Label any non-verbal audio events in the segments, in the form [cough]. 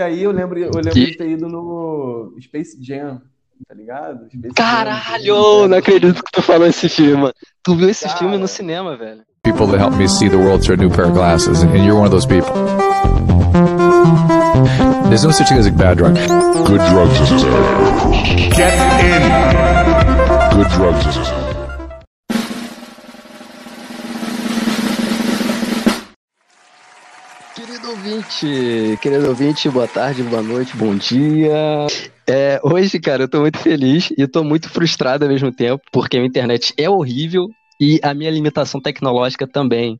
E aí eu lembro, eu lembro de ter ido no Space Jam, tá ligado? Space Caralho, Jam, não acredito que tu falou esse filme, mano. Tu viu esse Cara, filme no cinema, velho. People that help me see the world through a new pair of glasses, and you're one of those people. There's no such thing as a bad drug. Good drugs necessary. Get in. Good drugs necessary. Ouvinte, querido ouvinte, boa tarde, boa noite, bom dia. É, hoje, cara, eu tô muito feliz e tô muito frustrado ao mesmo tempo, porque a internet é horrível e a minha limitação tecnológica também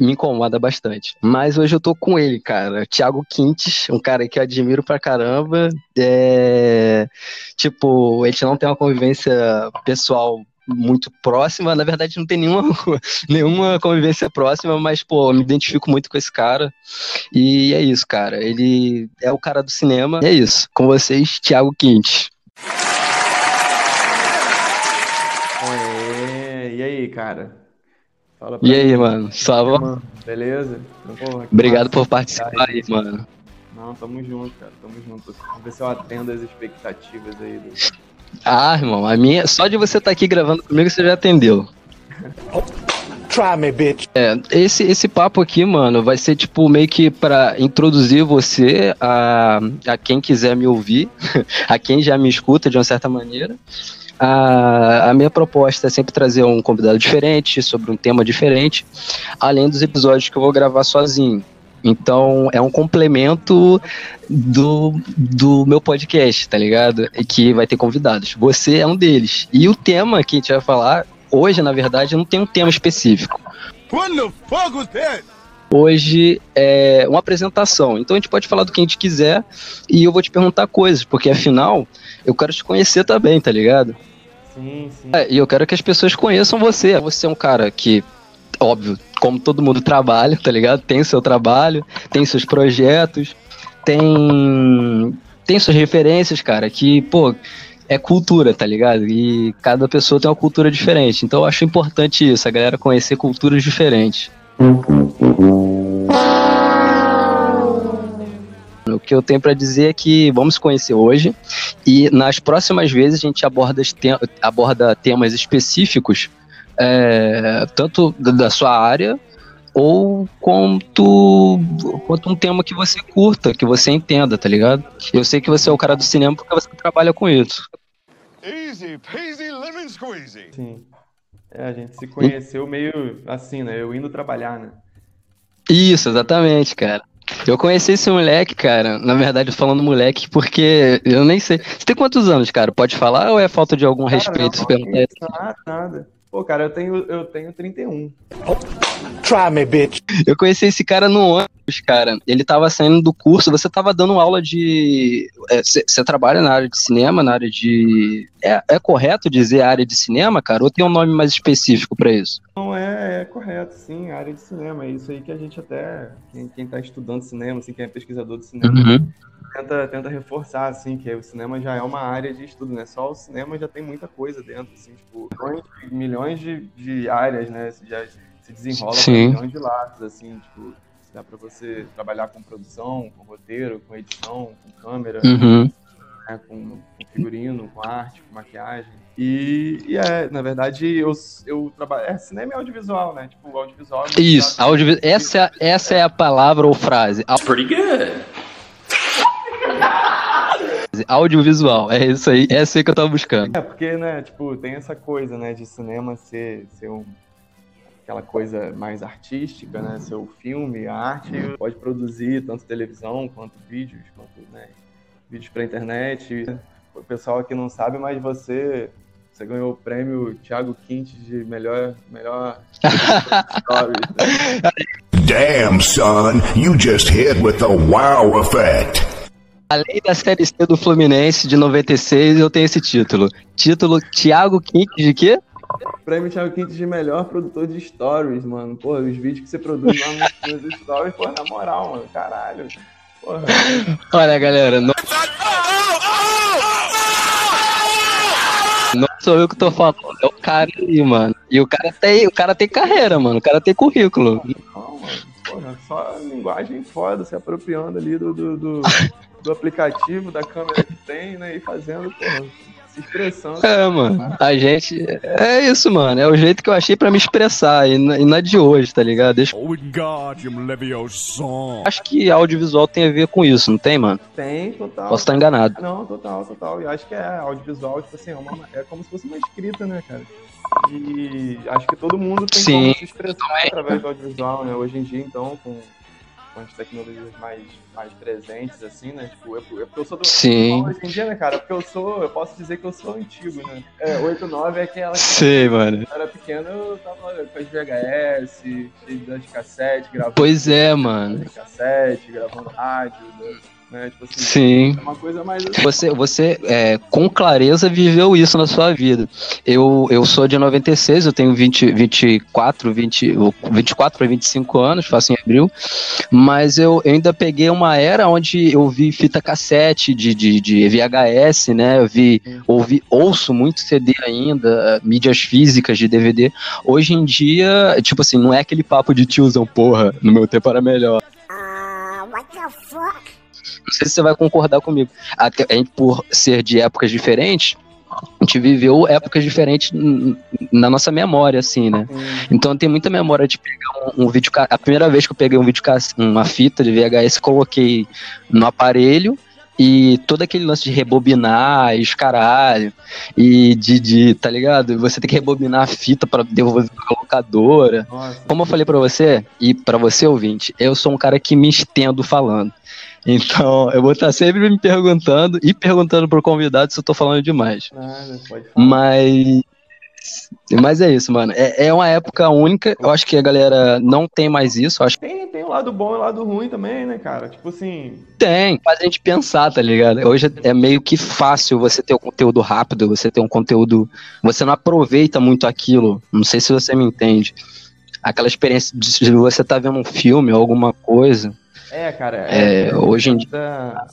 me incomoda bastante. Mas hoje eu tô com ele, cara, Thiago Quintes, um cara que eu admiro pra caramba. É... Tipo, a gente não tem uma convivência pessoal muito próxima. Na verdade, não tem nenhuma, [laughs] nenhuma convivência próxima, mas, pô, eu me identifico muito com esse cara. E é isso, cara. Ele é o cara do cinema. E é isso. Com vocês, Thiago Quinte. e aí, cara? e aí, mim. mano? Salva? Beleza? Porra, Obrigado por participar aí, mano. Não, tamo junto, cara. Tamo junto. Vamos ver se eu atendo as expectativas aí do, ah, irmão, a minha. Só de você estar tá aqui gravando comigo, você já atendeu. Try me, bitch. É, esse, esse papo aqui, mano, vai ser tipo meio que para introduzir você a, a quem quiser me ouvir, [laughs] a quem já me escuta de uma certa maneira. A, a minha proposta é sempre trazer um convidado diferente, sobre um tema diferente, além dos episódios que eu vou gravar sozinho. Então é um complemento do, do meu podcast, tá ligado? E que vai ter convidados. Você é um deles. E o tema que a gente vai falar hoje, na verdade, não tem um tema específico. Hoje é uma apresentação. Então a gente pode falar do que a gente quiser e eu vou te perguntar coisas, porque afinal eu quero te conhecer também, tá ligado? Sim, sim. É, e eu quero que as pessoas conheçam você. Você é um cara que óbvio, como todo mundo trabalha, tá ligado? Tem seu trabalho, tem seus projetos, tem tem suas referências, cara, que, pô, é cultura, tá ligado? E cada pessoa tem uma cultura diferente. Então eu acho importante isso, a galera conhecer culturas diferentes. O que eu tenho para dizer é que vamos conhecer hoje e nas próximas vezes a gente aborda, aborda temas específicos é, tanto da sua área ou quanto, quanto um tema que você curta, que você entenda, tá ligado? Eu sei que você é o cara do cinema porque você trabalha com isso. Easy, peasy, lemon squeezy. Sim. É, a gente se conheceu meio assim, né? Eu indo trabalhar, né? Isso, exatamente, cara. Eu conheci esse moleque, cara, na verdade falando moleque, porque eu nem sei. Você tem quantos anos, cara? Pode falar ou é falta de algum cara, respeito? Não, não, nada, nada. Pô, cara, eu tenho, eu tenho 31. Try me, bitch. Eu conheci esse cara no ônibus, cara. Ele tava saindo do curso, você tava dando aula de. Você é, trabalha na área de cinema, na área de. É, é correto dizer área de cinema, cara? Ou tem um nome mais específico para isso? Não, é, é correto, sim, área de cinema. É isso aí que a gente até. Quem, quem tá estudando cinema, assim, quem é pesquisador de cinema. Uhum tenta, tenta reforçar, assim, que o cinema já é uma área de estudo, né? Só o cinema já tem muita coisa dentro, assim, tipo, milhões, milhões de, de áreas, né? Já se desenrola Sim. milhões de lados, assim, tipo, dá para você trabalhar com produção, com roteiro, com edição, com câmera, uhum. né? com, figurino, com arte, com maquiagem. E, e é, na verdade, eu, eu trabalho. É cinema e audiovisual, né? Tipo, audiovisual. É Isso, audiovisual. Essa, essa é a palavra ou frase. Pretty good. Audiovisual, é isso aí, é isso aí que eu tava buscando. É, porque, né, tipo, tem essa coisa, né, de cinema ser, ser um, aquela coisa mais artística, né, ser o filme, a arte, pode produzir tanto televisão quanto vídeos, quanto, né, vídeos pra internet. O pessoal aqui não sabe, mas você você ganhou o prêmio Thiago Quinte de melhor. melhor [laughs] Damn, son, you just hit with the wow effect. Além da Série C do Fluminense de 96, eu tenho esse título. Título Thiago Quintes de quê? Prêmio Thiago Quintes de melhor produtor de stories, mano. Pô, os vídeos que você produz lá nos stories, pô, na moral, mano. Caralho. Porra. Olha, galera. Não... não sou eu que tô falando, é o cara aí, mano. E o cara tem, o cara tem carreira, mano. O cara tem currículo. Não, mano. Porra, só linguagem foda, se apropriando ali do, do, do do aplicativo, da câmera que tem, né? E fazendo, porra, se expressando. É, mano. A gente. É isso, mano. É o jeito que eu achei pra me expressar. E não é de hoje, tá ligado? Deixa... Acho que audiovisual tem a ver com isso, não tem, mano? Tem, total. Posso estar enganado. Não, total, total. Eu acho que é audiovisual, tipo assim, é, uma, é como se fosse uma escrita, né, cara? E acho que todo mundo tem Sim, como se expressar através do audiovisual, né? Hoje em dia, então, com, com as tecnologias mais, mais presentes, assim, né? Tipo, eu, eu, eu sou do Sim. hoje em dia, né, cara? Porque eu sou, eu posso dizer que eu sou antigo, né? É, 8, 9 é aquela que Sei, mano. eu era pequeno, eu tava com as VHS, cheio das cassete, gravando. Pois é, mano. de cassete, gravando rádio, né? Tipo assim, Sim. é uma coisa mais assim. Você, você é, com clareza viveu isso na sua vida. Eu, eu sou de 96, eu tenho 20, 24, 20, 24 para 25 anos, faço em abril, mas eu, eu ainda peguei uma era onde eu vi fita cassete de, de, de VHS, né? Eu vi, ouvi, ouço muito CD ainda, mídias físicas de DVD. Hoje em dia, tipo assim, não é aquele papo de tiozão, porra, no meu tempo era melhor. Não sei se você vai concordar comigo. Até, a gente, por ser de épocas diferentes, a gente viveu épocas diferentes na nossa memória, assim, né? Então tem muita memória de pegar um, um vídeo. A primeira vez que eu peguei um vídeo, uma fita de VHS, coloquei no aparelho. E todo aquele lance de rebobinar e os caralho, e de, de, tá ligado? Você tem que rebobinar a fita pra devolver pra locadora. Nossa, Como eu falei pra você, e pra você ouvinte, eu sou um cara que me estendo falando. Então, eu vou estar sempre me perguntando e perguntando pro convidado se eu tô falando demais. nada, pode falar. Mas. Mas é isso, mano. É, é uma época única. Eu acho que a galera não tem mais isso. Acho que Tem, tem o lado bom e o lado ruim também, né, cara? Tipo assim, tem. Faz a gente pensar, tá ligado? Hoje é meio que fácil você ter um conteúdo rápido, você ter um conteúdo. Você não aproveita muito aquilo. Não sei se você me entende. Aquela experiência de você tá vendo um filme ou alguma coisa. É, cara, É, hoje em dia- da,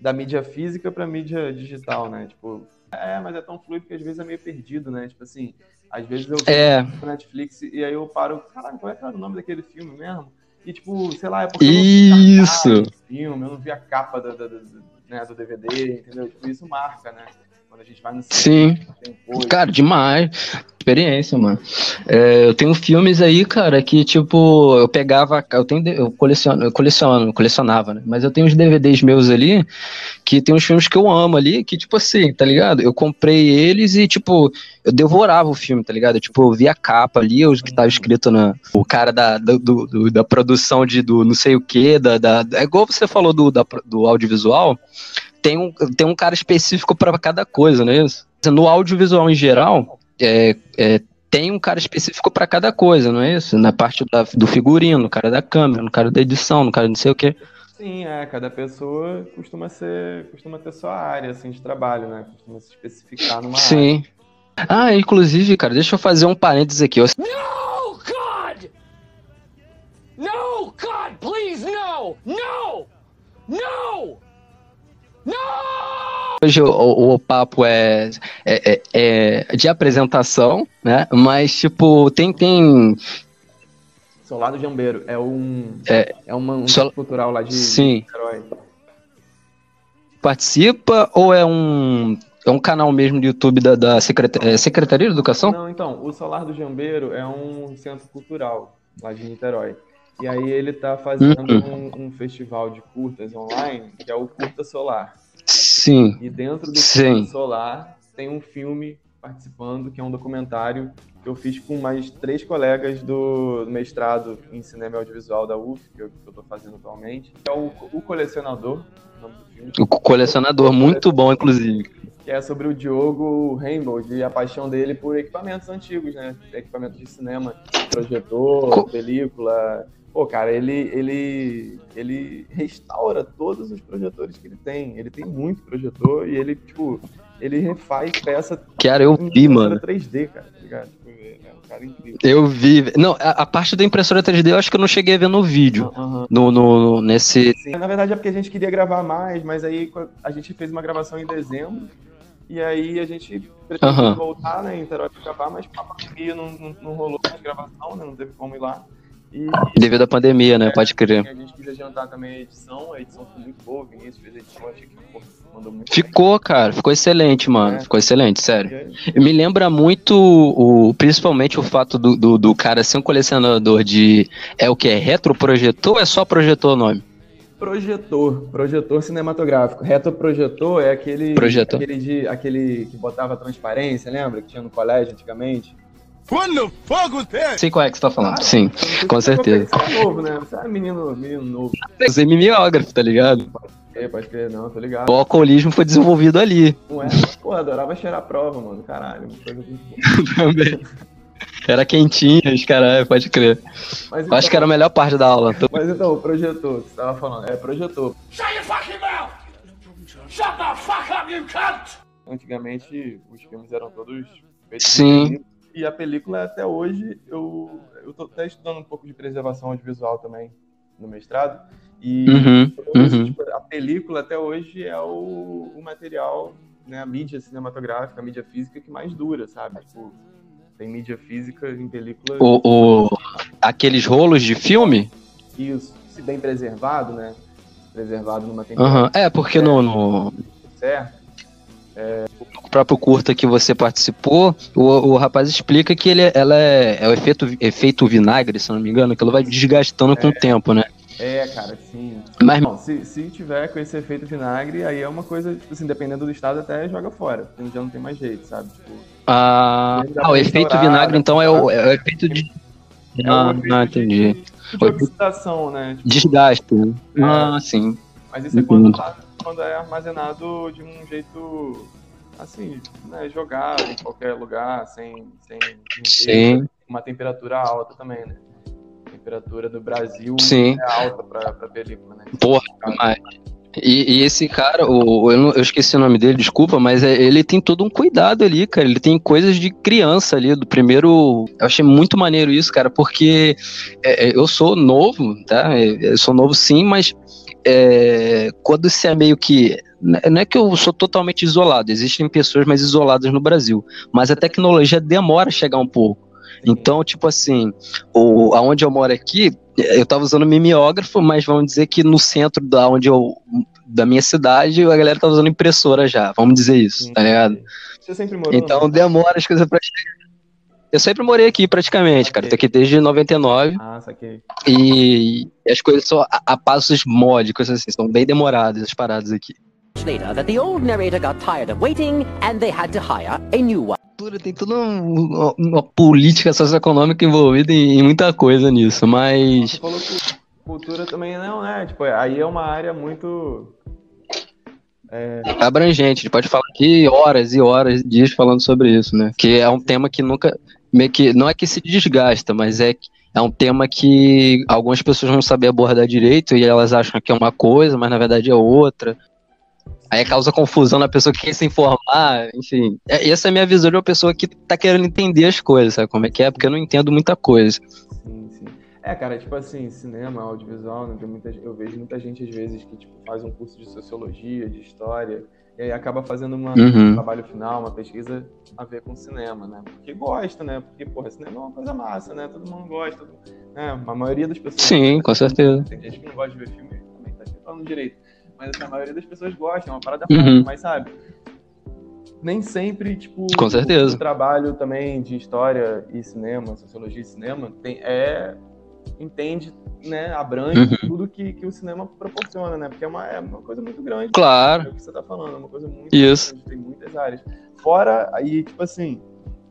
da mídia física pra mídia digital, né? Tipo, é, mas é tão fluido que às vezes é meio perdido, né? Tipo assim, às vezes eu É, no Netflix e aí eu paro, caralho, qual é o nome daquele filme mesmo? E tipo, sei lá, é porque eu não vi a Isso. capa do filme, eu não vi a capa do, do- do- né, do DVD, entendeu? Tipo, isso marca, né? Quando a gente vai no sim. tem coisa. Cara, demais. Experiência, mano. É, eu tenho filmes aí, cara, que tipo, eu pegava, eu tenho, eu coleciono, eu coleciono, colecionava, né? Mas eu tenho uns DVDs meus ali que tem uns filmes que eu amo ali, que tipo assim, tá ligado? Eu comprei eles e tipo, eu devorava o filme, tá ligado? Eu, tipo, eu via a capa ali, os que tava escrito na o cara da, do, do- do- da produção de do não sei o que, da, da é igual você falou do, da, do audiovisual, tem um, tem um cara específico pra cada coisa, não é isso? No audiovisual em geral, é, é, tem um cara específico pra cada coisa, não é isso? Na parte da- do figurino, no cara da câmera, no cara da edição, no cara não sei o que. Sim, é, cada pessoa costuma ser, costuma ter sua área assim de trabalho, né? Costuma se especificar numa área. Sim. Ah, inclusive, cara, deixa eu fazer um parênteses aqui. Eu No, God! No, God, please, no! No! No! Hoje o, o- o papo é, é, é- é de apresentação, né? Mas, tipo, tem, tem. Solar do Jambeiro é um É. é, uma, um Sol- centro cultural lá de Sim. Niterói. Participa ou é um. É um canal mesmo do YouTube da, da Secreta- é, Secretaria de Educação? Não, então, o Solar do Jambeiro é um centro cultural lá de Niterói. E aí ele tá fazendo Uhum. um, um festival de curtas online, que é o Curta Solar. Sim. E dentro do Sim. Curta Solar tem um filme participando, que é um documentário que eu fiz com mais três colegas do mestrado em cinema e audiovisual da UF, que eu, tô fazendo atualmente. Que é o, o Colecionador, o nome do filme. O colecionador, muito bom, inclusive. que é sobre o Diogo Rainbow e a paixão dele por equipamentos antigos, né? Equipamentos de cinema, projetor, Co- película. Pô, cara, ele, ele, ele restaura todos os projetores que ele tem. Ele tem muito projetor e ele, tipo, ele refaz peça Cara, eu vi, mano. 3D, cara, tá ligado? Tipo, É um cara incrível. Eu vi. Não, a, a parte da impressora 3D eu acho que eu não cheguei a ver no vídeo. Aham. No, no, nesse. Sim, na verdade é porque a gente queria gravar mais, mas aí a gente fez uma gravação em dezembro. E aí a gente pretende Aham. voltar, né, em Niterói pra gravar, mas a pandemia não, não, não rolou mais gravação, né, não teve como ir lá. E Devido à pandemia, né? Pode crer. a gente quis adiantar também a edição, a edição ficou muito boa, Vinícius fez a edição, achei que pô, mandou muito Ficou, cara, ficou excelente, mano. É. Ficou excelente, sério. bem. Me lembra muito, o, principalmente o fato do, do, do cara ser um colecionador de. É o que? É retroprojetor ou é só projetor o nome? Projetor, projetor cinematográfico. Retroprojetor é aquele, Projetor. aquele, de, aquele que botava transparência, lembra? Que tinha no colégio antigamente. Sei qual é que você tá falando. Sim, com certeza. Você é novo, né? Você é menino, menino novo. Você é mimeógrafo, tá ligado? É, pode crer, não, tô ligado. O alcoolismo foi desenvolvido ali Não é? Pô, adorava cheirar a prova, mano. Caralho, uma coisa muito [laughs] boa. também. Era quentinho, os caras, pode crer. Mas Eu acho que era a melhor parte da aula. Tô- Mas então, o projetor, que você tava falando, é projetor. Shut your fucking mouth! Shut the fuck up, you cunt! Antigamente, os filmes eram todos Sim. E a película, até hoje, eu, eu tô até estudando um pouco de preservação audiovisual também, no mestrado. E Uhum, uhum. tipo, a película, até hoje, é o, o material, né, a mídia cinematográfica, a mídia física que mais dura, sabe? Tipo, tem mídia física em película... O, o- aqueles rolos de filme? Isso, se bem preservado, né? Preservado numa temperatura Aham. É, porque no, no certa. próprio curta que você participou, o, o rapaz explica que ele, é- ela é, é o efeito, efeito vinagre, se não me engano, que ela vai desgastando com o tempo, né? É, cara, sim. Mas, Bom, se, se tiver com esse efeito vinagre, aí é uma coisa, tipo assim, dependendo do estado, até joga fora. Porque já não tem mais jeito, sabe? Tipo, ah, ah, o efeito vinagre, então, é o, é o efeito de. é Ah, efeito não, entendi. De, de oxidação, né? Tipo, Desgaste. né? É. Ah, sim. Mas isso é quando, tá- quando é armazenado de um jeito, assim, né, jogado em qualquer lugar, sem, sem Sim. uma temperatura alta também, né? A temperatura do Brasil Sim. é alta pra, pra película, né? Porra, demais. E, e esse cara, o, eu, não- eu esqueci o nome dele, desculpa, mas é- ele tem todo um cuidado ali, cara. Ele tem coisas de criança ali, do primeiro. Eu achei muito maneiro isso, cara, porque é, é, eu sou novo, tá? É, Eu sou novo sim, mas é, quando você é meio que. Não é que eu sou totalmente isolado, existem pessoas mais isoladas no Brasil, mas a tecnologia demora a chegar um pouco. Então, tipo assim, o, aonde eu moro aqui, eu tava usando mimeógrafo, mas vamos dizer que no centro da onde eu da minha cidade, a galera tá usando impressora já, vamos dizer isso, tá ligado? Você sempre morou Então demora as coisas pra chegar. Eu sempre morei aqui praticamente, cara. Tô aqui desde 99 Ah, saquei. e as coisas são a, a passos módicos, assim, são bem demoradas as paradas aqui. later that the old narrator got tired of waiting and they had to hire a new one. Cultura Tem toda um- uma, uma política socioeconômica envolvida em, em muita coisa nisso, mas Você falou que cultura também não, né? Tipo, aí é uma área muito. abrangente. A gente pode falar aqui horas e horas, dias falando sobre isso, né? Que é um tema que nunca. Meio que. Não é que se desgasta, mas é é um tema que algumas pessoas vão saber abordar direito e elas acham que é uma coisa, mas na verdade é outra. Aí causa confusão na pessoa que quer se informar, enfim. É- Essa é a minha visão de uma pessoa que tá querendo entender as coisas, sabe como é que é? Porque eu não entendo muita coisa. Sim, sim. É, cara, tipo assim, cinema, audiovisual, né? Muita, eu vejo muita gente, às vezes, que tipo, faz um curso de sociologia, de história, e aí acaba fazendo uma, Uhum. um trabalho final, uma pesquisa a ver com cinema, né? Porque gosta, né? Porque, porra, cinema é uma coisa massa, né? Todo mundo gosta, né? A maioria das pessoas... Sim, com certeza. Tem gente que não gosta de ver filme, também tá falando direito. Mas assim, a maioria das pessoas gosta, é uma parada Uhum. fácil, mas sabe? Nem sempre, tipo, Com certeza. o trabalho também de história e cinema, sociologia e cinema, tem, é, entende, né, abrange Uhum. tudo que, que o cinema proporciona, né? Porque é uma, é uma coisa muito grande. Claro. É o que você tá falando, é uma coisa muito Isso. grande, tem muitas áreas. Fora, aí, tipo assim,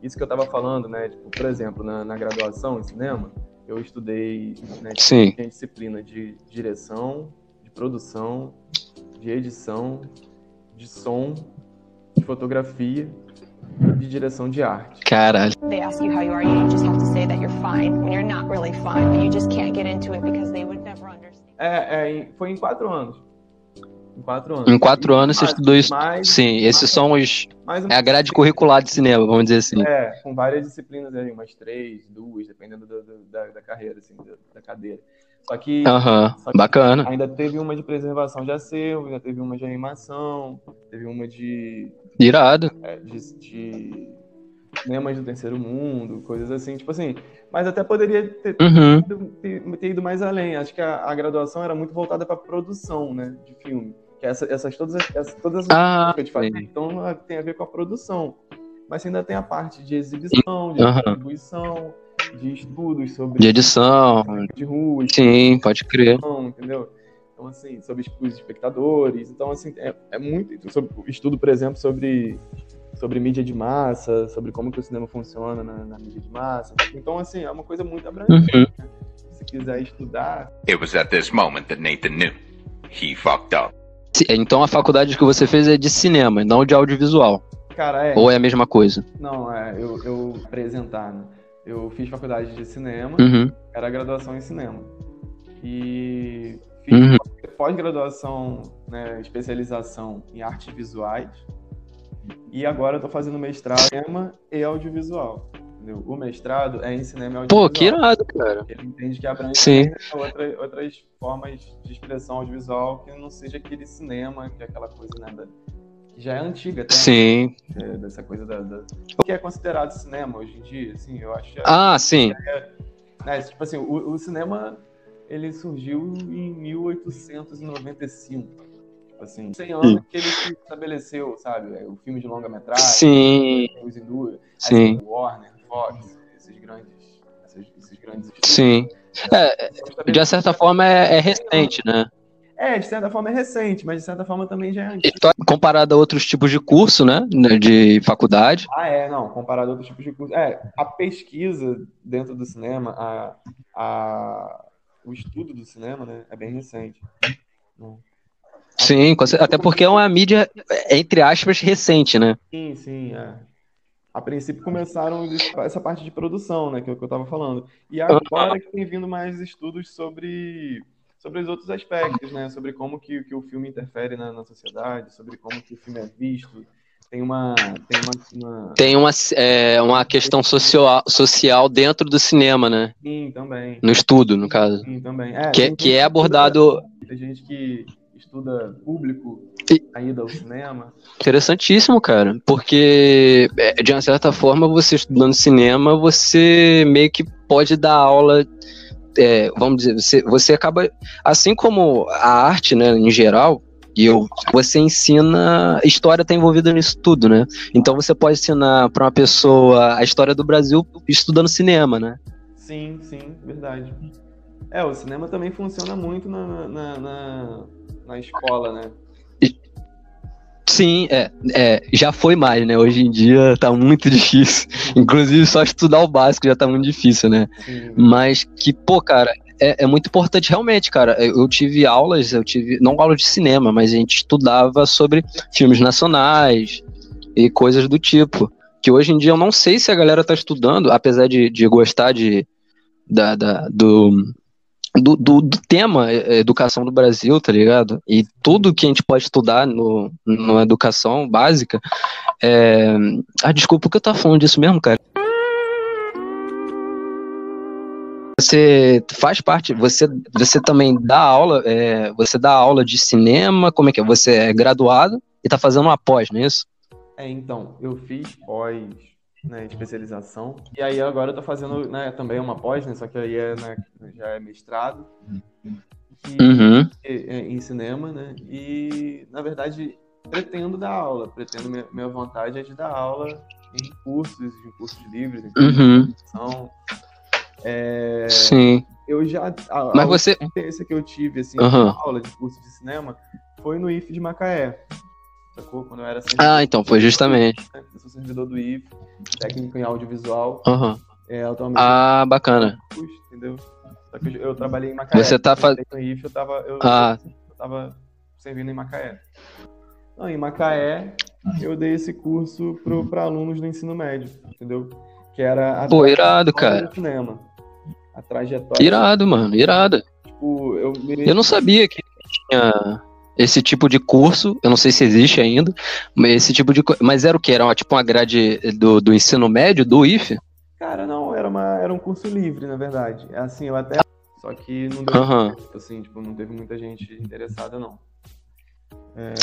isso que eu tava falando, né? Tipo, por exemplo, na, na graduação em cinema, eu estudei, né, Sim. tinha disciplina de direção, de produção, de edição, de som, de fotografia de direção de arte. Caralho. They ask you how you are, you just have to say that you're fine when you're not really fine, but you just can't get into it because they would never understand. É, é, foi em quatro anos. Em quatro anos. Em quatro anos você Mais- estudou isso. mais- Sim, esses são os. mais um- É a grade curricular de cinema, vamos dizer assim. É, com várias disciplinas aí, umas três, duas, dependendo do- do- da, da carreira, assim, da, da cadeira. Só que Aham, Só que bacana. ainda teve uma de preservação de acervo, ainda teve uma de animação, teve uma de, Irado. é, de, de cinemas do terceiro mundo, coisas assim, tipo assim. Mas até poderia ter, Uhum. ter, ter ido mais além. Acho que a, a graduação era muito voltada para produção, né, de filme. Que essa, essas todas as, essas, todas as Ah, que eu te falei, então tem a ver com a produção. Mas ainda tem a parte de exibição, de Aham. distribuição, de estudos sobre De edição. de rua, Sim, pode crer. entendeu? Então, assim, sobre os espectadores. Então, assim, é, é muito sobre estudo, por exemplo, sobre, sobre mídia de massa, sobre como que o cinema funciona na, na mídia de massa. Então, assim, é uma coisa muito abrangente. Uhum. né? Se quiser estudar, It was at this moment that Nathan knew. He fucked up. Se- Então a faculdade que você fez é de cinema, não de audiovisual. cara, é. Ou é a mesma coisa? Não, é, eu, eu apresentar, né? Eu fiz faculdade de cinema, Uhum. era graduação em cinema. E fiz Uhum. pós-graduação, né, especialização em artes visuais. E agora eu tô fazendo mestrado em cinema e audiovisual. entendeu? O mestrado é em cinema e audiovisual. Pô, que irado, cara. Ele entende que abrange Sim. outra, outras formas de expressão audiovisual que não seja aquele cinema, que é aquela coisa né, da- já é antiga até, Sim. é, dessa coisa da, da- O que é considerado cinema hoje em dia, assim, eu acho é- Ah, sim. né, tipo assim, o, o cinema ele surgiu em 1895. Tipo assim, 100 anos que ele se estabeleceu, sabe? É, O filme de longa-metragem, Sim. os indú- Sim. Warner, Fox, esses grandes, esses, esses grandes Sim. É, estúdios. de certa forma é, é recente, né? É, de certa forma é recente, mas de certa forma também já é antigo. História- Comparado a outros tipos de curso, né? né, De faculdade. Ah, é, não, comparado a outros tipos de curso. É, a pesquisa dentro do cinema, a, a, o estudo do cinema, né, é bem recente. Sim, até porque é uma mídia, entre aspas, recente, né? Sim, sim, é. A princípio começaram essa parte de produção, né, que é o que eu estava falando. E agora que tem vindo mais estudos sobre, sobre os outros aspectos, né, sobre como que, que o filme interfere na, na sociedade, sobre como que o filme é visto. Tem uma, tem uma, uma... Tem uma, é, uma questão social, social dentro do cinema, né? Sim, também. No estudo, no caso. Sim, também. É, Que, que é abordado. Tem gente que estuda público, a ida ao cinema. Interessantíssimo, cara. Porque, é, de uma certa forma, você estudando cinema, você meio que pode dar aula. É, vamos dizer, você, você acaba. Assim como a arte, né, em geral, e eu, você ensina. História está envolvida nisso tudo, né? Então você pode ensinar para uma pessoa a história do Brasil estudando cinema, né? Sim, sim, verdade. É, o cinema também funciona muito na, na, na, na escola, né? Sim, é, é, já foi mais, né? Hoje em dia tá muito [laughs] difícil. Inclusive, só estudar o básico já tá muito difícil, né? Sim, Mas que, pô, cara, é, é muito importante realmente, cara. Eu tive aulas, eu tive, não aula de cinema, mas a gente estudava sobre filmes nacionais e coisas do tipo. Que hoje em dia eu não sei se a galera tá estudando, apesar de, de gostar de, da, da- do, do, do, do tema é, educação do Brasil, tá ligado? E tudo que a gente pode estudar no, na educação básica. É... Ah, desculpa, que eu tava falando disso mesmo, cara? Você faz parte, você, você também dá aula, é, você dá aula de cinema, como é que é? Você é graduado e tá fazendo uma pós, não é isso? É, então, eu fiz pós, né, especialização, e aí agora eu tô fazendo, né, também uma pós, né, só que aí é, né, já é mestrado, e, Uhum. é, em cinema, né, e, na verdade, pretendo dar aula, pretendo, minha, minha vontade é de dar aula em cursos, em cursos livres, em cursos Uhum. de produção. É, Sim. eu já, a, Mas a você. experiência que eu tive, assim, de aula de curso de cinema, foi no IF de Macaé, sacou? Quando eu era Ah, então, foi justamente. né? Eu sou servidor do IF, técnico em audiovisual. Aham. É, atualmente Ah, bacana. entendeu? Só que eu, eu trabalhei em Macaé. Você tá faz- No IF eu tava, eu, Ah. eu tava servindo em Macaé. Não, em Macaé eu dei esse curso para alunos do ensino médio, entendeu? Que era a Pô, irado, trajetória cara. do cinema. A trajetória. Irado, mano, irado. Tipo, eu, Eu não sabia que tinha esse tipo de curso, eu não sei se existe ainda, mas esse tipo de Mas era o que? Era uma, tipo uma grade do, do ensino médio, do IF? Cara, não, era, uma, era um curso livre, na verdade. É Assim, eu até. Só que não deu Aham. certo, assim, tipo, não teve muita gente interessada, não.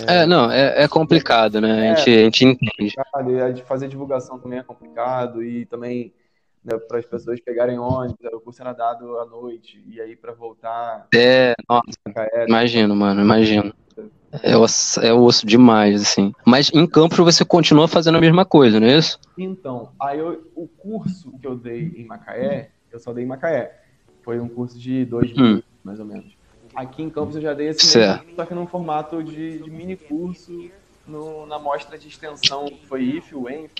É, não, é, é complicado, né? É. A, gente, a gente entende. a de fazer divulgação também é complicado, e também né, para as pessoas pegarem ônibus, o curso era dado à noite, e aí para voltar, É, nossa, imagino, mano, imagino. É osso, é osso demais, assim. Mas em Campos você continua fazendo a mesma coisa, não é isso? Então, aí eu- o curso que eu dei em Macaé, eu só dei em Macaé. Foi um curso de dois Hum. meses, mais ou menos. Aqui em Campos eu já dei esse mesmo, só que num formato de, de mini curso no- na mostra de extensão, foi IF, UENF,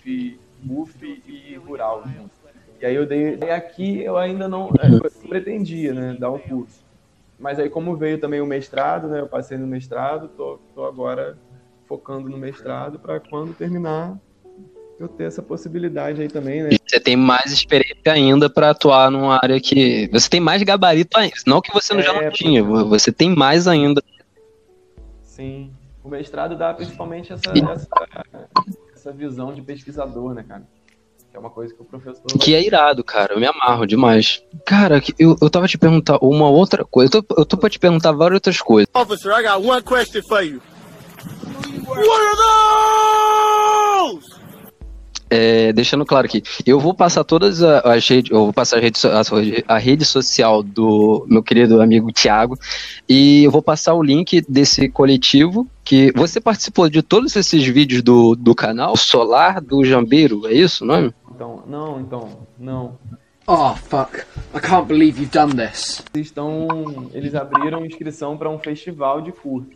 UF e Rural. junto. E aí eu dei, dei aqui, eu ainda não é, eu pretendia, né, dar um curso. Mas aí como veio também o mestrado, né, eu passei no mestrado, tô, tô agora focando no mestrado para quando terminar eu ter essa possibilidade aí também, né? Você tem mais experiência ainda pra atuar numa área que. Você tem mais gabarito ainda. Não que você não já É, não tinha, você tem mais ainda. Sim. O mestrado dá principalmente essa, essa, essa visão de pesquisador, né, cara? Que é uma coisa que o professor. Que é irado, cara. Eu me amarro demais. Cara, eu, eu tava te perguntar uma outra coisa. Eu tô, eu tô pra te perguntar várias outras coisas. Officer, I got one question for you. What are those? É, deixando claro aqui, eu vou passar todas a- as redes, eu vou passar a rede, a, a rede social do meu querido amigo Thiago e eu vou passar o link desse coletivo que você participou de todos esses vídeos do, do canal Solar do Jambeiro, é isso o nome? Então, não, então, não. Oh, fuck. I can't believe you've done this. Eles estão. Eles abriram inscrição para um festival de curso.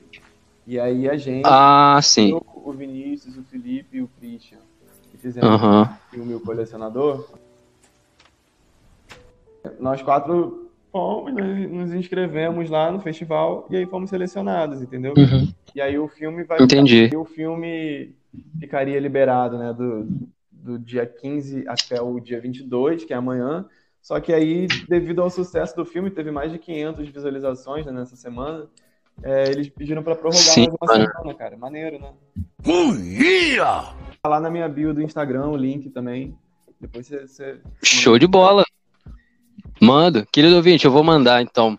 E aí a gente, Ah, sim. eu, o Vinícius, o Felipe e o Christian, que fizeram Aham. o filme O Colecionador, nós quatro fomos, nós nos inscrevemos lá no festival e aí fomos selecionados, entendeu? Uhum. E aí o filme vai Entendi. e o filme ficaria liberado, né, do, do dia 15 até o dia 22, que é amanhã. Só que aí, devido ao sucesso do filme, teve mais de 500 visualizações né, nessa semana. é, eles pediram pra prorrogar Sim, mais uma mano. semana, cara. Maneiro, né? Yeah! Tá lá na minha bio do Instagram o link também. Depois você. você- Show de bola. Mando. Querido ouvinte, eu vou mandar então.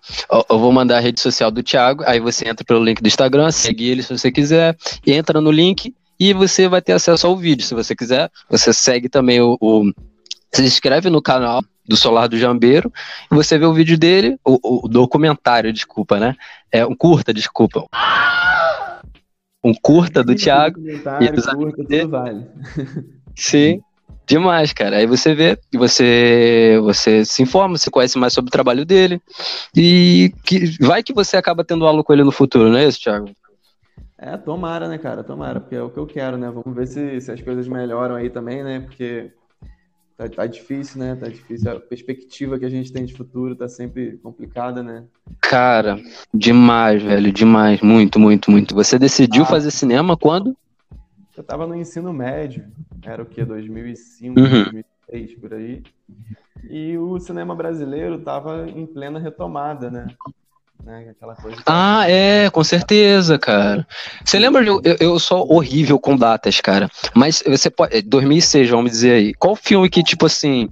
Eu vou mandar a rede social do Thiago. Aí você entra pelo link do Instagram, segue ele se você quiser. E entra no link e você vai ter acesso ao vídeo. Se você quiser, você segue também o. o- se inscreve no canal do Solar do Jambeiro e você vê o vídeo dele, o, o documentário, desculpa, né? É um curta, desculpa. Um curta do Thiago. E dos curta, tudo vale. Sim. Demais, cara. Aí você vê, e você, você se informa, você conhece mais sobre o trabalho dele. E que, vai que você acaba tendo aula com ele no futuro, não é isso, Thiago? É, tomara, né, cara? Tomara, porque é o que eu quero, né? Vamos ver se, se as coisas melhoram aí também, né? Porque tá, tá difícil, né? Tá difícil. A perspectiva que a gente tem de futuro tá sempre complicada, né? Cara, demais, velho, demais. Muito, muito, muito. Você decidiu Ah. fazer cinema quando? Eu tava no ensino médio, era o quê? 2005, Uhum. 2006, por aí. E o cinema brasileiro tava em plena retomada, né? Né? Aquela coisa. Ah, é, com certeza, cara. Você lembra? Eu, eu sou horrível com datas, cara. Mas você pode. 2006, vamos dizer aí. Qual filme que, tipo assim,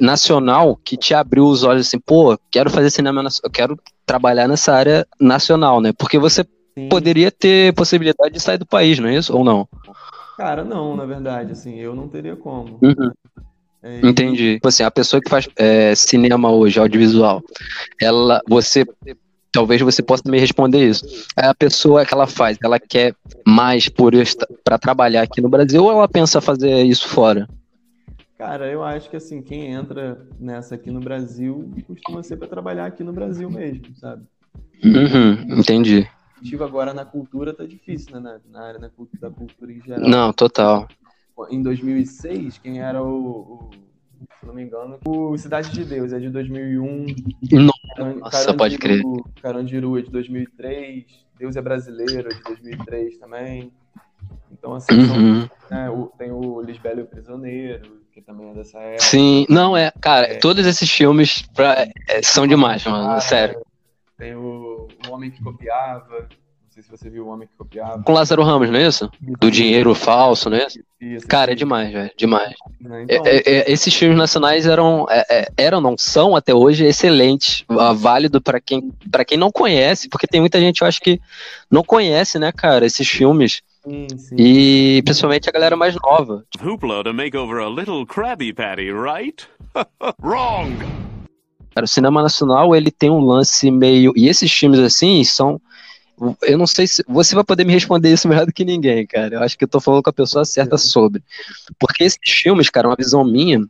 nacional, que te abriu os olhos assim, pô, quero fazer cinema, eu quero trabalhar nessa área nacional, né? Porque você Sim. poderia ter possibilidade de sair do país, não é isso? Ou não? Cara, não, na verdade, assim, eu não teria como. Uhum. É, Entendi. Tipo assim, a pessoa que faz é, cinema hoje, audiovisual, ela, você, talvez você possa me responder isso. A pessoa que ela faz, ela quer mais por para trabalhar aqui no Brasil ou ela pensa fazer isso fora? Cara, eu acho que assim, quem entra nessa aqui no Brasil costuma ser para trabalhar aqui no Brasil mesmo, sabe? Uhum, entendi. Ativo agora na cultura tá difícil, né? Na, na área da cultura, da cultura em geral. Não, total. Em 2006, quem era o, o- se não me engano, o Cidade de Deus é de 2001. Caran- Nossa, pode crer. Carandiru- Carandiru é de 2003. Deus é Brasileiro é de 2003 também. Então, assim, são- Uhum. né, o- tem o Lisbelo e o Prisioneiro, que também é dessa época. Sim, não é, cara, todos esses filmes pra- é, são demais, mano, Ah, sério. Tem o, o Homem que Copiava. Não sei se você viu O Homem que Copiava. Com Lázaro Ramos, não é isso? Do dinheiro falso, não é isso? Isso, Cara, é demais, velho. Demais. É, Então, é, é, esses filmes nacionais eram, é, é, eram, não são até hoje excelentes, válido pra quem, para quem não conhece, porque tem muita gente, eu acho que não conhece, né, cara, esses filmes. sim, sim. E principalmente a galera mais nova. Hoopla to make over a little Krabby Patty, right? [laughs] Wrong! Cara, o cinema nacional, ele tem um lance meio. E esses filmes, assim, são. Eu não sei se. Você vai poder me responder isso melhor do que ninguém, cara. Eu acho que eu tô falando com a pessoa certa sobre. Porque esses filmes, cara, uma visão minha.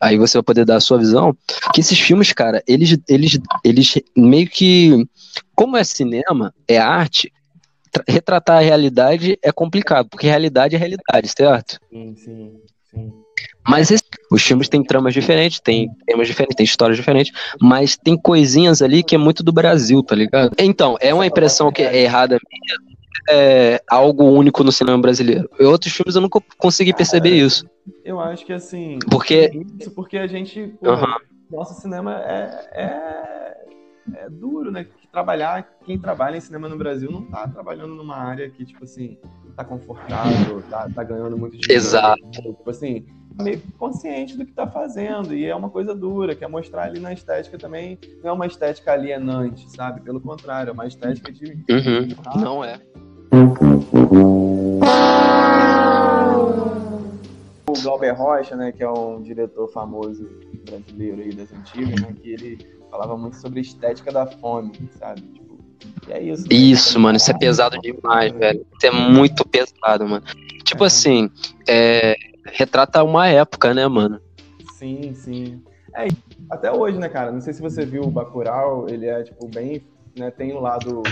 Aí você vai poder dar a sua visão. Que esses filmes, cara, eles, eles, eles meio que. Como é cinema, é arte. tra- Retratar a realidade é complicado, porque realidade é realidade, certo? Sim, sim, sim. Mas esse- os filmes têm tramas diferentes, tem temas diferentes, tem histórias diferentes, mas tem coisinhas ali que é muito do Brasil, tá ligado? Então, é uma impressão que é errada minha, é algo único no cinema brasileiro. Em outros filmes eu nunca consegui perceber isso. Eu acho que assim. Porque- Isso porque a gente. pô, Aham. Nosso cinema é, é, é duro, né? Que Trabalhar, quem trabalha em cinema no Brasil não tá trabalhando numa área que, tipo assim, tá confortável, tá, tá ganhando muito dinheiro. Exato. Tipo assim, meio consciente do que tá fazendo. E é uma coisa dura, que é mostrar ali na estética também. Não é uma estética alienante, sabe? Pelo contrário, é uma estética de. Uhum. Não é. O Glauber Rocha, né, que é um diretor famoso brasileiro aí das antigas, né, que ele falava muito sobre a estética da fome, sabe? Tipo, e é isso. né? Isso, mano, isso é pesado demais, velho. Isso é muito pesado, mano. Tipo assim, é, retrata uma época, né, mano? Sim, sim. É, até hoje, né, cara? Não sei se você viu o Bacurau, ele é, tipo, bem, né, tem um lado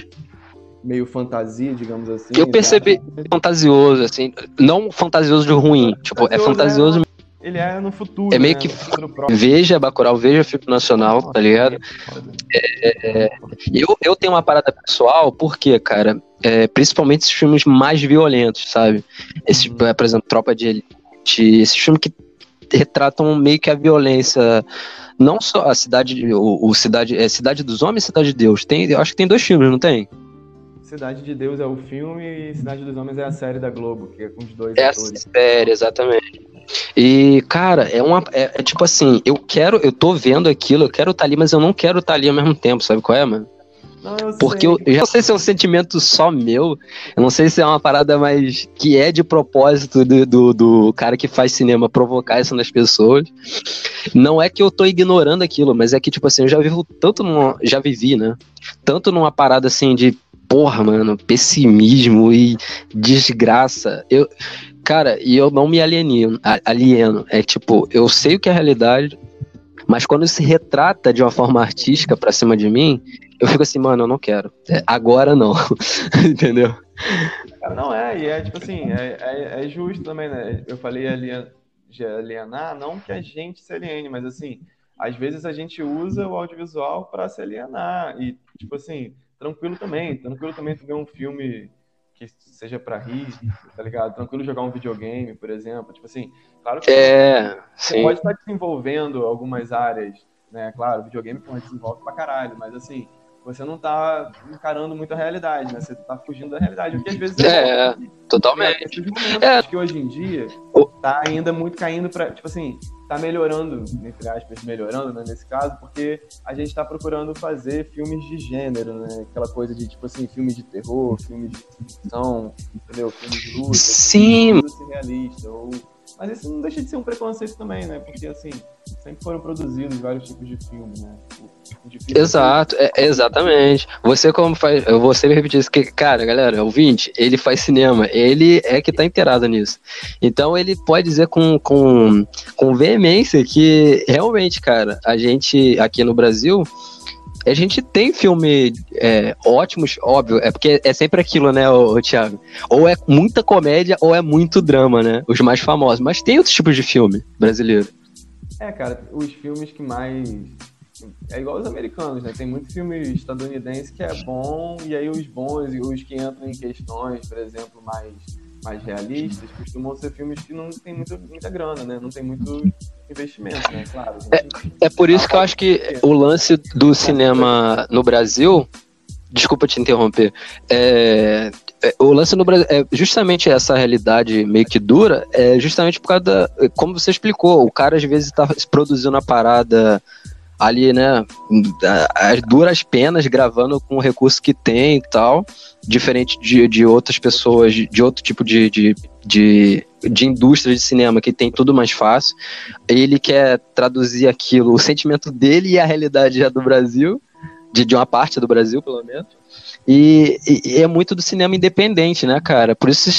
meio fantasia, digamos assim. Eu percebi fantasioso, assim, não fantasioso de ruim, tipo, é fantasioso. Ele é no futuro, É meio né, que. Veja Bacurau, veja filme nacional, tá ligado? É, é, eu, eu tenho uma parada pessoal, porque, cara, é, principalmente esses filmes mais violentos, sabe? Esse, Uhum. por exemplo, Tropa de Elite, esses filmes que retratam meio que a violência, não só a cidade, o, o cidade, é Cidade dos Homens e Cidade de Deus. Tem, eu acho que tem dois filmes, não tem? Cidade de Deus é o filme e Cidade dos Homens é a série da Globo, que é com os dois É a atores. série, exatamente. E, cara, é uma. É, é tipo assim, eu quero, eu tô vendo aquilo, eu quero estar ali, mas eu não quero estar ali ao mesmo tempo, sabe qual é, mano? Eu Porque eu, já não sei se é um sentimento só meu, eu não sei se é uma parada mais que é de propósito do, do, do cara que faz cinema provocar isso nas pessoas. Não é que eu tô ignorando aquilo, mas é que, tipo assim, eu já vivo tanto numa, já vivi, né? Tanto numa parada assim de porra, mano, pessimismo e desgraça. Eu, cara, e eu não me alieno, alieno. É tipo, eu sei o que é a realidade, mas quando se retrata de uma forma artística pra cima de mim, eu fico assim, mano, eu não quero. É, agora não. [laughs] Entendeu? Não é, e é tipo assim, é, é, é justo também, né? Eu falei de alienar, não que a gente se aliene, mas assim, às vezes a gente usa o audiovisual para se alienar. E, tipo assim, tranquilo também, tranquilo também tu ver um filme que seja para rir, tá ligado? Tranquilo jogar um videogame, por exemplo. Tipo assim, claro que É, você sim. pode estar desenvolvendo algumas áreas, né? Claro, videogame pô, desenvolve pra caralho, mas assim, você não tá encarando muito a realidade, né? Você tá fugindo da realidade, o que às vezes É, bom. totalmente. Momentos, É. Acho que hoje em dia tá ainda muito caindo pra, tipo assim, tá melhorando, entre aspas, melhorando, né, nesse caso, porque a gente tá procurando fazer filmes de gênero, né? Aquela coisa de, tipo assim, filme de terror, filme de ficção, entendeu? Filme de luta. Sim. Tudo ser realista, ou... Mas isso não deixa de ser um preconceito também, né? Porque, assim, sempre foram produzidos vários tipos de filmes, né? O Exato, é, exatamente. Você como faz, eu vou sempre repetir isso que, cara, galera, ouvinte, ele faz cinema, ele é que tá inteirado nisso. Então ele pode dizer com, com, com veemência que realmente, cara, a gente aqui no Brasil, a gente tem filme é, ótimos, óbvio, é porque é sempre aquilo, né, o, Thiago? Ou é muita comédia ou é muito drama, né? Os mais famosos. Mas tem outros tipos de filme brasileiro. É, cara, os filmes que mais. É igual os americanos, né? Tem muito filme estadunidense que é bom, e aí os bons e os que entram em questões, por exemplo, mais, mais realistas, costumam ser filmes que não tem muita, muita grana, né? Não tem muito investimento, né? Claro. a gente- É por isso que eu acho que o lance do cinema no Brasil desculpa te interromper. É, é, o lance no Brasil é justamente essa realidade meio que dura, é justamente por causa da. Como você explicou, o cara às vezes tá produzindo a parada ali, né, as duras penas gravando com o recurso que tem e tal, diferente de, de outras pessoas, de, outro tipo de, de, de, de indústria de cinema que tem tudo mais fácil. Ele quer traduzir aquilo, o sentimento dele e a realidade já do Brasil, de, de uma parte do Brasil, pelo menos. E, e, e, é muito do cinema independente, né, cara? Por isso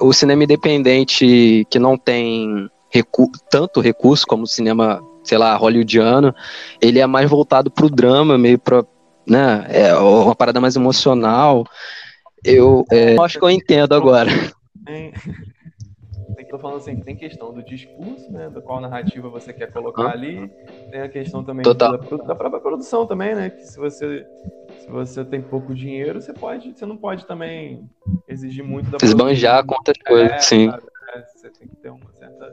o cinema independente que não tem recu tanto recurso como o cinema sei lá, hollywoodiano, ele é mais voltado pro drama, meio pra, né, é uma parada mais emocional. Eu é, acho que eu entendo agora. Tem, tô falando assim, tem questão do discurso, né, do qual narrativa você quer colocar ali, tem a questão também da, da, própria produção também, né, que se você se você tem pouco dinheiro, você pode, você não pode também exigir muito da Esbanjar com outras coisas, é, sim. Sabe? É, você tem que ter uma certa.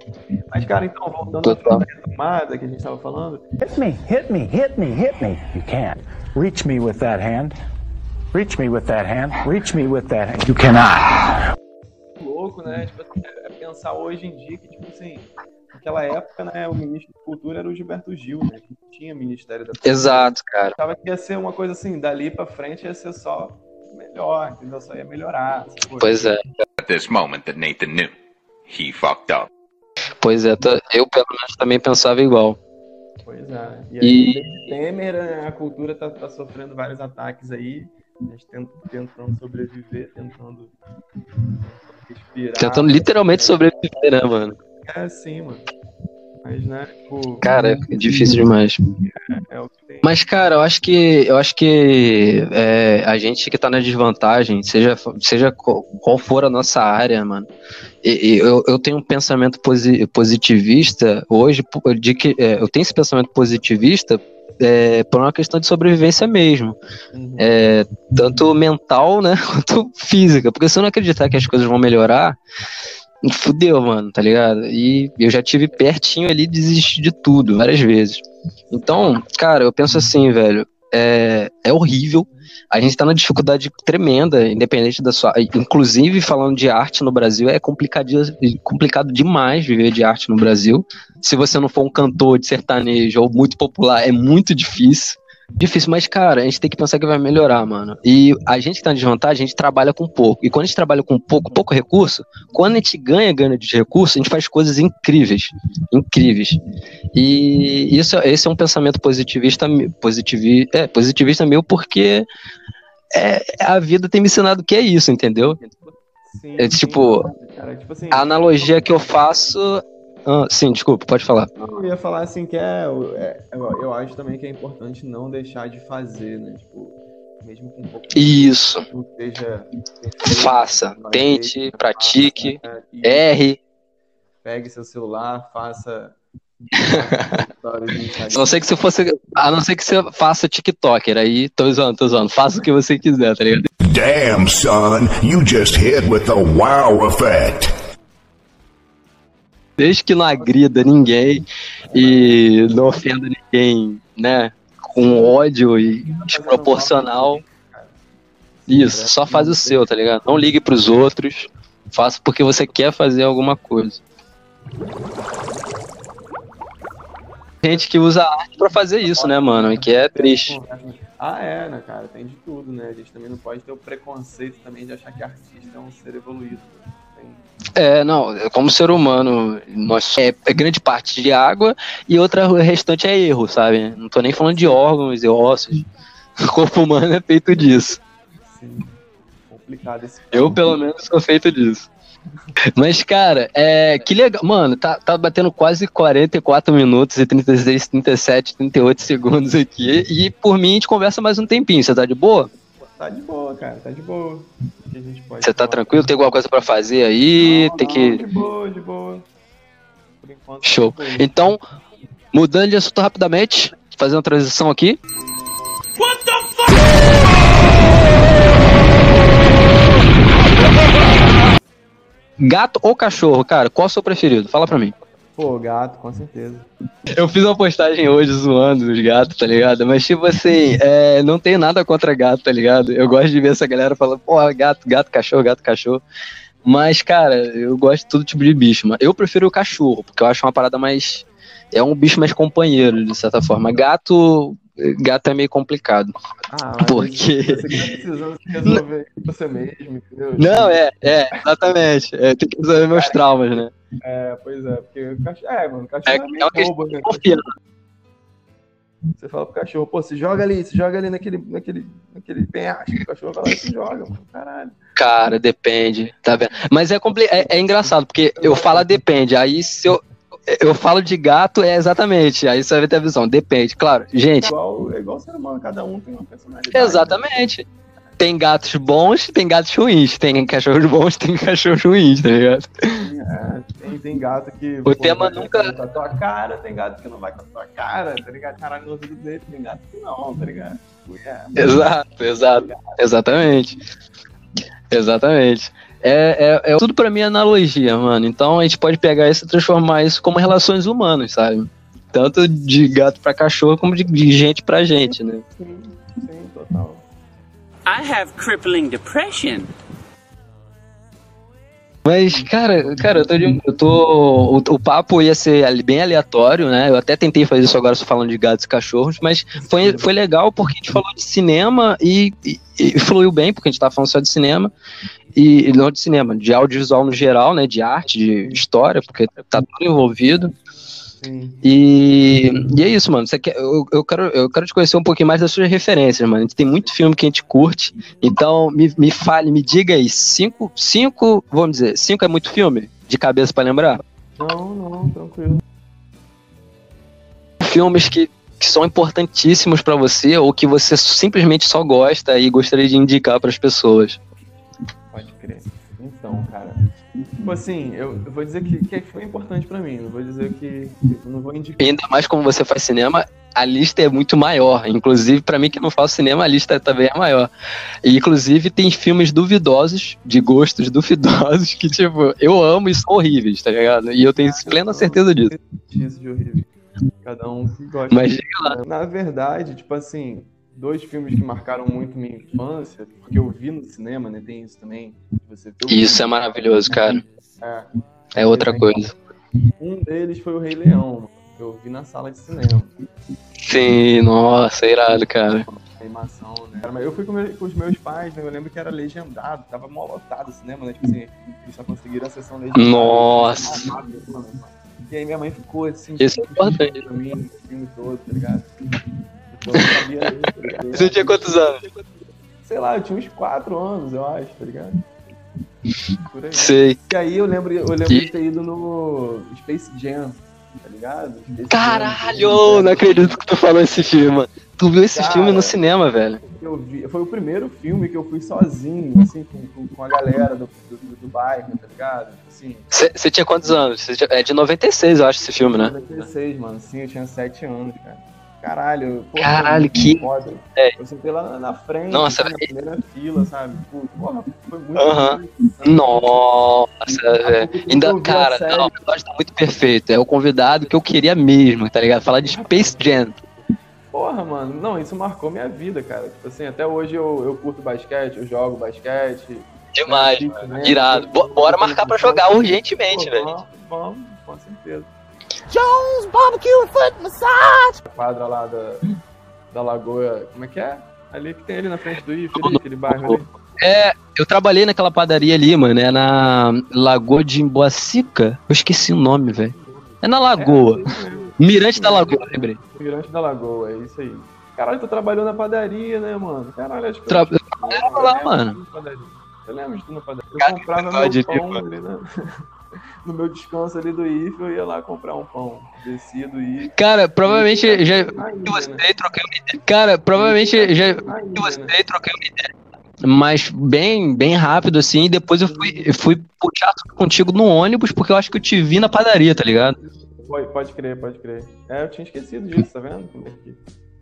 Mas, cara, então, voltando à tomada que a gente estava falando. Hit me, hit me, hit me, hit me. You can't. Reach me with that hand. Reach me with that hand. Reach me with that hand. You cannot. Louco, né? Tipo, é pensar hoje em dia que, tipo assim, naquela época, né, o ministro da Cultura era o Gilberto Gil, né? Que tinha Ministério da Cultura. Exato, cara. Achava que ia ser uma coisa assim, dali pra frente ia ser só melhor, entendeu? Só ia melhorar. Pois é. At this moment that Nathan knew he fucked up. Pois é, eu pelo menos também pensava igual. Pois é. E aí, e... Temer, né, a cultura tá, tá, sofrendo vários ataques aí. A gente tentando sobreviver, tentando respirar. Tentando literalmente sobreviver, né, mano? É, sim, mano. Mas, né, tipo, Cara, é difícil demais. É, é Mas, cara, eu acho que eu acho que é, a gente que tá na desvantagem, seja, seja qual for a nossa área, mano, e, eu, eu tenho um pensamento positivista hoje, de que é, eu tenho esse pensamento positivista é, por uma questão de sobrevivência mesmo. Uhum. É, tanto mental, né, [laughs] quanto física. Porque se eu não acreditar que as coisas vão melhorar, fudeu, mano, tá ligado? E eu já tive pertinho ali de desistir de tudo, várias vezes. Então, cara, eu penso assim, velho, é, é horrível. A gente tá numa dificuldade tremenda, independente da sua. Inclusive, falando de arte no Brasil, é complicado, complicado demais viver de arte no Brasil. Se você não for um cantor de sertanejo ou muito popular, é muito difícil. Difícil, mas, cara, a gente tem que pensar que vai melhorar, mano. E a gente que tá em desvantagem, a gente trabalha com pouco. E quando a gente trabalha com pouco, pouco recurso, quando a gente ganha, ganha de recurso, a gente faz coisas incríveis. Incríveis. E isso, esse é um pensamento positivista, positivi, é, positivista meu, porque é, a vida tem me ensinado que é isso, entendeu? Sim, é, tipo, sim, cara, tipo assim, a analogia que eu faço ah, sim, desculpa, pode falar. Não, eu ia falar assim que é, é, eu acho também que é importante não deixar de fazer, né? Tipo, mesmo com um pouco Isso. Seja faça, tente, pratique, faça, né? R. Pegue seu celular, faça [laughs] a não ser que você fosse. A não ser que você faça TikToker, aí tô zoando, tô zoando. Faça o que você quiser, tá ligado? Damn, son, you just hit with the wow effect. Desde que não agrida ninguém e não ofenda ninguém, né? Com ódio e desproporcional. Isso, só faz o seu, tá ligado? Não ligue pros outros. Faça porque você quer fazer alguma coisa. Gente que usa arte pra fazer isso, né, mano? E que é triste. Ah, é, né, cara? Tem de tudo, né? A gente também não pode ter o preconceito também de achar que artista é um ser evoluído. É, não, como ser humano, nós é, é, grande parte de água e outra restante é erro, sabe? Não tô nem falando de órgãos e ossos. O corpo humano é feito disso. Sim. Complicado esse Eu, pelo menos, sou feito disso. Mas, cara, é, que legal. Mano, tá, tá batendo quase 44 minutos e 36, 37, 38 segundos aqui. E por mim a gente conversa mais um tempinho. Você tá de boa? Tá de boa, cara, tá de boa. Você tá tranquilo? Tem alguma coisa pra fazer aí? Não, Tem não, que. De boa, de boa. Enquanto, tá Show. Então, mudando de assunto rapidamente, fazendo uma transição aqui. What the fuck? Gato ou cachorro, cara? Qual é o seu preferido? Fala pra mim. Pô, gato, com certeza. Eu fiz uma postagem hoje zoando os gatos, tá ligado? Mas, tipo assim, é, não tenho nada contra gato, tá ligado? Eu gosto de ver essa galera falando, pô, gato, gato, cachorro, gato, cachorro. Mas, cara, eu gosto de todo tipo de bicho, mano. Eu prefiro o cachorro, porque eu acho uma parada mais. É um bicho mais companheiro, de certa forma. Gato. Gato é meio complicado. Ah, [laughs] porque. Você tá precisando resolver você mesmo, entendeu? Não, é, é, exatamente. É, tem que resolver meus traumas, né? É, pois é, porque o cachorro. É, mano, o cachorro é, é meio é bobo, né? Confiança. Você fala pro cachorro, pô, se joga ali, se joga ali naquele, naquele, naquele penhasco. O cachorro vai lá e se joga, mano. Caralho. Cara, depende, tá vendo? Mas é, compli é, é engraçado, porque eu falo depende, aí se eu. Eu falo de gato, é exatamente. Aí você vai ter a visão. Depende, claro. Gente. É igual, é igual ser humano, cada um tem uma personalidade. Exatamente. Tem gatos bons, tem gatos ruins. Tem cachorros bons, tem cachorros ruins, tá ligado? É, tem, tem gato que. O pô, tema vai nunca- com a tua cara, tem gato que não vai com a tua cara, tá ligado? Caralho, no ouvido dele, tem gato que não, tá ligado? É, Exato, exato. Exatamente. Exatamente. É, é, é tudo pra mim é analogia, mano. Então a gente pode pegar isso e transformar isso como relações humanas, sabe? Tanto de gato pra cachorro, como de, de gente pra gente, né? Sim, sim, total. I have crippling depression. Mas, cara, cara, eu tô, eu tô o, o papo ia ser bem aleatório, né? Eu até tentei fazer isso agora só falando de gatos e cachorros, mas foi, foi legal porque a gente falou de cinema e, e, e fluiu bem, porque a gente tava falando só de cinema, e não de cinema, de audiovisual no geral, né? De arte, de história, porque tá tudo envolvido. Sim. E, e é isso, mano. Você quer, eu, eu, quero, eu quero te conhecer um pouquinho mais das suas referências, mano. A gente tem muito filme que a gente curte. Então, me, me fale, me diga aí, cinco, cinco, vamos dizer, cinco é muito filme? De cabeça pra lembrar? Não, não, tranquilo. Filmes que, que são importantíssimos pra você ou que você simplesmente só gosta e gostaria de indicar pras pessoas. Pode crer. Então, cara. Tipo assim, eu, eu vou dizer que, que foi importante pra mim. Não vou dizer que. Eu não vou indicar. Ainda mais como você faz cinema, a lista é muito maior. Inclusive, pra mim que não faço cinema, a lista também é maior. E, inclusive, tem filmes duvidosos, de gostos duvidosos, que, tipo, eu amo e são horríveis, tá ligado? E eu tenho plena certeza disso. Isso de horrível. Cada um gosta. Mas lá. Na verdade, tipo assim, dois filmes que marcaram muito minha infância, porque eu vi no cinema, né? Tem isso também. Você Isso é maravilhoso, cara. É. É outra coisa. Um deles foi o Rei Leão. que Eu vi na sala de cinema. Sim, nossa, irado, cara. Animação, né? Cara, mas Eu fui com, com os meus pais, né? Eu lembro que era legendado, tava mal lotado o cinema, né? Tipo assim, eles só conseguiram a sessão legendada. Nossa. E aí minha mãe ficou assim, Isso é importante. pra mim, o filme todo, tá ligado? Sabia [laughs] tá? Você tinha quantos anos? Sei lá, eu tinha uns 4 anos, eu acho, tá ligado? Por aí. Sei. E aí eu lembro, eu lembro de ter ido no Space Jam, tá ligado? Space Caralho, Jam, não acredito que tu falou esse filme, mano. Tu viu esse Cara, filme no cinema, velho? Eu vi, foi o primeiro filme que eu fui sozinho, assim, com, com, com a galera do, do, do bairro, tá ligado? Tipo Assim, Você tinha quantos anos? Tinha- É de 96, eu acho, esse filme, né? 96, mano. Sim, eu tinha 7 anos, cara. Caralho, porra, Caralho, que- Foda. É. Eu sentei lá na, frente, Nossa, na primeira fila, sabe? Porra, foi muito Aham. difícil. Nossa, velho. Ainda, cara, série. não, o episódio tá muito perfeito. É o convidado que eu queria mesmo, tá ligado? Falar de Space Jam. Porra, mano, não, isso marcou minha vida, cara. Tipo assim, até hoje eu, eu curto basquete, eu jogo basquete. Demais, eu mano. né? Irado. Bo- Bora marcar pra jogar urgentemente, Pô, velho. Vamos, vamos, com certeza. Jones Barbecue Foot Massage. A quadra lá da, da Lagoa, como é que é? Ali que tem ali na frente do IF, ali, aquele bairro ali. É, eu trabalhei naquela padaria ali, mano. É na Lagoa de Imboacica. Eu esqueci o nome, velho. É na Lagoa. Mirante da Lagoa, lembrei. Mirante da Lagoa, é isso aí. Caralho, tu trabalhou na padaria, né, mano? Caralho, acho que Tra- eu... eu trabalhava lá, mano. Eu lembro de tu na padaria. Eu Cara, comprava que meu pão mano. [laughs] no meu descanso ali do IF, eu ia lá comprar um pão. Descia do IF. Cara, provavelmente já. Você né? troquei uma ideia. Cara, provavelmente já. Você né? troquei uma ideia. Mas bem, bem rápido assim. E depois eu fui, eu fui puxar contigo no ônibus porque eu acho que eu te vi na padaria, tá ligado? Pode, pode crer, pode crer. É, eu tinha esquecido disso, tá vendo? Como é que,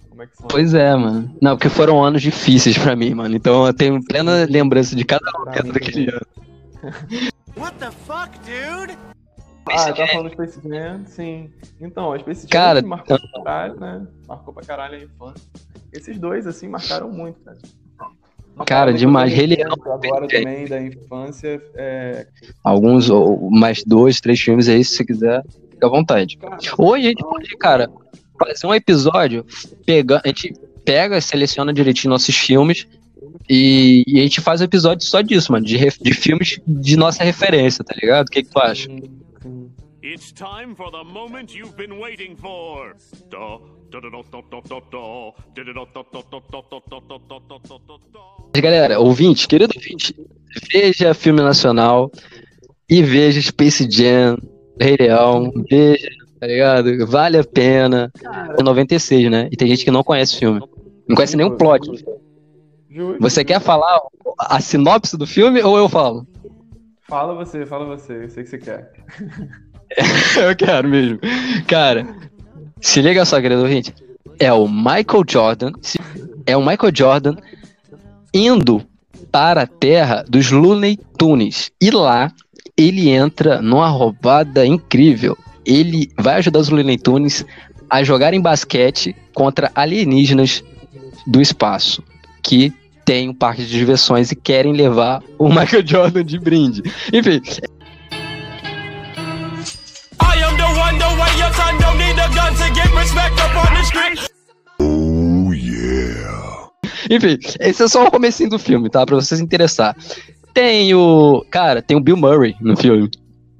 como é que são Pois é, mano. Não, porque foram anos difíceis pra mim, mano. Então eu tenho plena lembrança de cada momento daquele ano. What the fuck, dude? Ah, tá falando do Space Jam, sim. Então, a Space Jam Cara, marcou pra caralho, né? Marcou pra caralho a infância. Esses dois, assim, marcaram muito, cara. Uma Cara, demais. Rei Agora também da infância é. Alguns, ou mais dois, três filmes aí, se você quiser, fica à vontade. Ou a gente pode, cara, fazer um episódio, pega, a gente pega, seleciona direitinho nossos filmes e, e a gente faz um episódio só disso, mano, de, ref, de filmes de nossa referência, tá ligado? O que, que tu acha? It's time for the moment you've been waiting for. Galera, ouvinte, querido ouvinte, veja filme nacional e veja Space Jam, Rei Leão, veja, tá ligado? Vale a pena. É 96, né? E tem gente que não conhece o filme. Não conhece nenhum plot. Justo. Você quer falar a sinopse do filme ou eu falo? Fala você, fala você. Eu sei que você quer. [laughs] eu quero mesmo. Cara, se liga só, querido ouvinte. É o Michael Jordan. É o Michael Jordan indo para a terra dos Looney Tunes. E lá ele entra numa roubada incrível. Ele vai ajudar os Looney Tunes a jogarem basquete contra alienígenas do espaço que tem um parque de diversões e querem levar o [laughs] Michael Jordan de brinde. Enfim. Oh, yeah. Enfim, esse é só o comecinho do filme, tá? Pra vocês se interessar. Tem o. Cara, tem o Bill Murray no filme.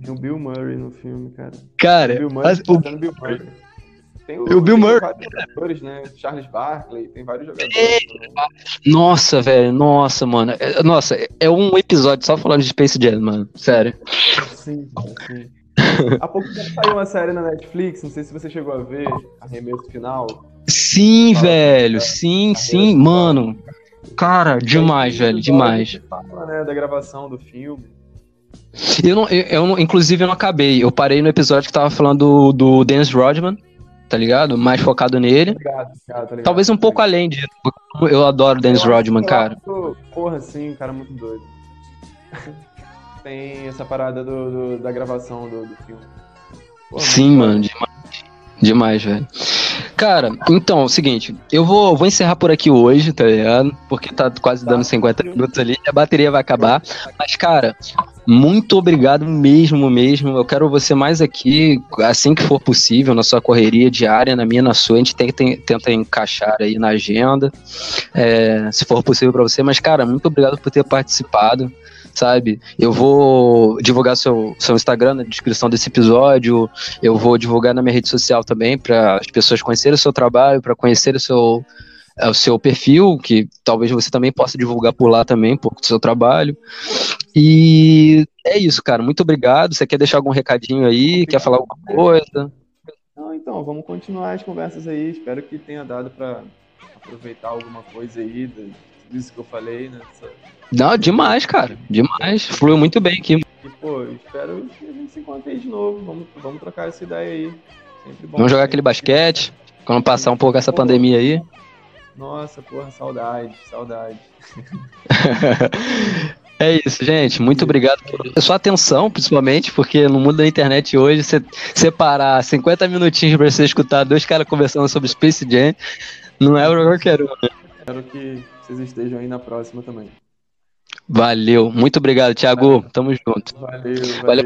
Tem o Bill Murray no filme, cara. Cara, o Bill Murray, mas tá o- Bill Murray. Tem o Bill tem Murray. vários jogadores, né? Charles Barkley, tem vários jogadores. Nossa, velho, nossa, mano. É- Nossa, é um episódio só falando de Space Jam, mano. Sério. Sim, sim. Há pouco tempo saiu uma série na Netflix, não sei se você chegou a ver, Arremesso Final. Sim, velho, sim, sim, mano. Cara, demais, velho, demais. Fala, né, da gravação do filme. Eu, não, eu, eu não- inclusive, eu não acabei. Eu parei no episódio que tava falando do, do Dennis Rodman, tá ligado? Mais focado nele. Obrigado, cara, tá ligado? Talvez um pouco além disso. Eu adoro o Dennis Rodman, cara. Porra, sim, um cara muito doido. [laughs] Tem essa parada do, do- da gravação do, do filme. Porra, Sim, mano, demais. Demais, velho. Cara, então, é o seguinte, eu vou, vou encerrar por aqui hoje, tá ligado? Porque tá quase dando 50 minutos ali, a bateria vai acabar. Mas, cara, muito obrigado mesmo, mesmo. Eu quero você mais aqui, assim que for possível, na sua correria diária, na minha, na sua. A gente tem- tenta encaixar aí na agenda, é, se for possível pra você. Mas, cara, muito obrigado por ter participado sabe? Eu vou divulgar seu, seu Instagram na descrição desse episódio, eu vou divulgar na minha rede social também para as pessoas conhecerem o seu trabalho, para conhecer o seu, é, o seu perfil, que talvez você também possa divulgar por lá também um pouco do seu trabalho. E é isso, cara. Muito obrigado. Você quer deixar algum recadinho aí? Quer falar alguma coisa? Não, então, vamos continuar as conversas aí. Espero que tenha dado pra aproveitar alguma coisa aí tudo isso que eu falei, né? Essa- Não, demais, cara. Demais. Fluiu muito bem aqui. E, pô, espero que a gente se encontre aí de novo. Vamos, vamos trocar essa ideia aí. Sempre bom. Vamos jogar aquele basquete. Quando passar um pouco essa pandemia aí. Nossa, porra, saudade, saudade. [laughs] É isso, gente. Muito obrigado por sua atenção, principalmente, porque no mundo da internet hoje, você separar 50 minutinhos pra você escutar dois caras conversando sobre Space Jam não é pra qualquer um, né? Espero que vocês estejam aí na próxima também. Valeu. Muito obrigado, Thiago. Tamo junto. Valeu, Valeu. valeu.